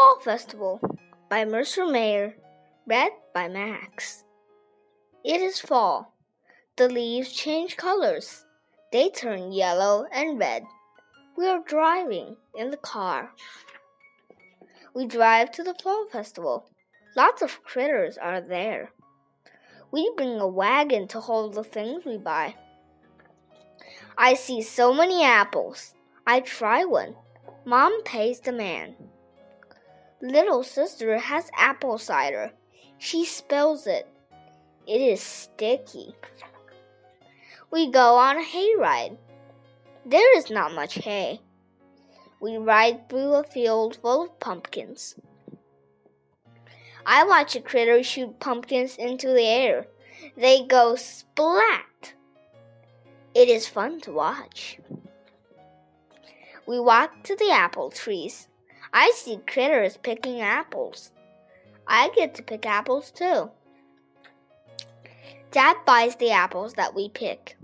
Fall Festival by Mercer Mayer, read by Max. It is fall. The leaves change colors. They turn yellow and red. We are driving in the car. We drive to the Fall Festival. Lots of critters are there. We bring a wagon to hold the things we buy. I see so many apples. I try one. Mom pays the man. Little sister has apple cider. She spills it. It is sticky. We go on a hayride. There is not much hay. We ride through a field full of pumpkins. I watch a critter shoot pumpkins into the air. They go splat. It is fun to watch. We walk to the apple trees. I see critters picking apples. I get to pick apples too. Dad buys the apples that we pick.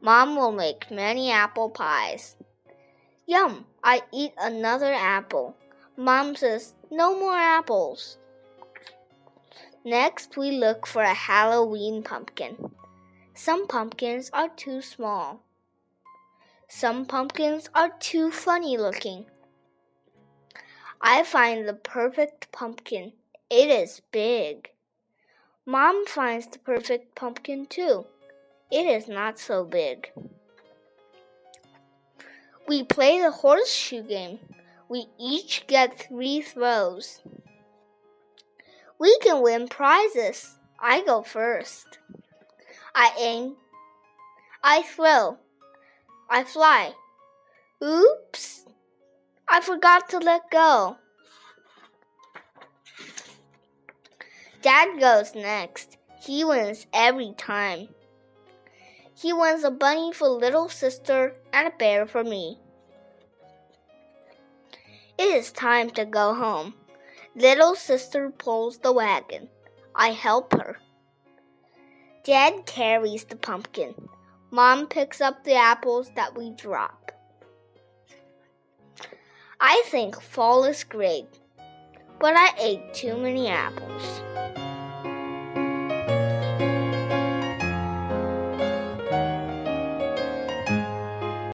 Mom will make many apple pies. Yum! I eat another apple. Mom says, No more apples. Next, we look for a Halloween pumpkin. Some pumpkins are too small. Some pumpkins are too funny looking. I find the perfect pumpkin. It is big. Mom finds the perfect pumpkin too. It is not so big. We play the horseshoe game. We each get three throws. We can win prizes. I go first. I aim. I throw. I fly. Oops! I forgot to let go. Dad goes next. He wins every time. He wins a bunny for little sister and a bear for me. It is time to go home. Little sister pulls the wagon. I help her. Dad carries the pumpkin. Mom picks up the apples that we drop. I think fall is great, but I ate too many apples.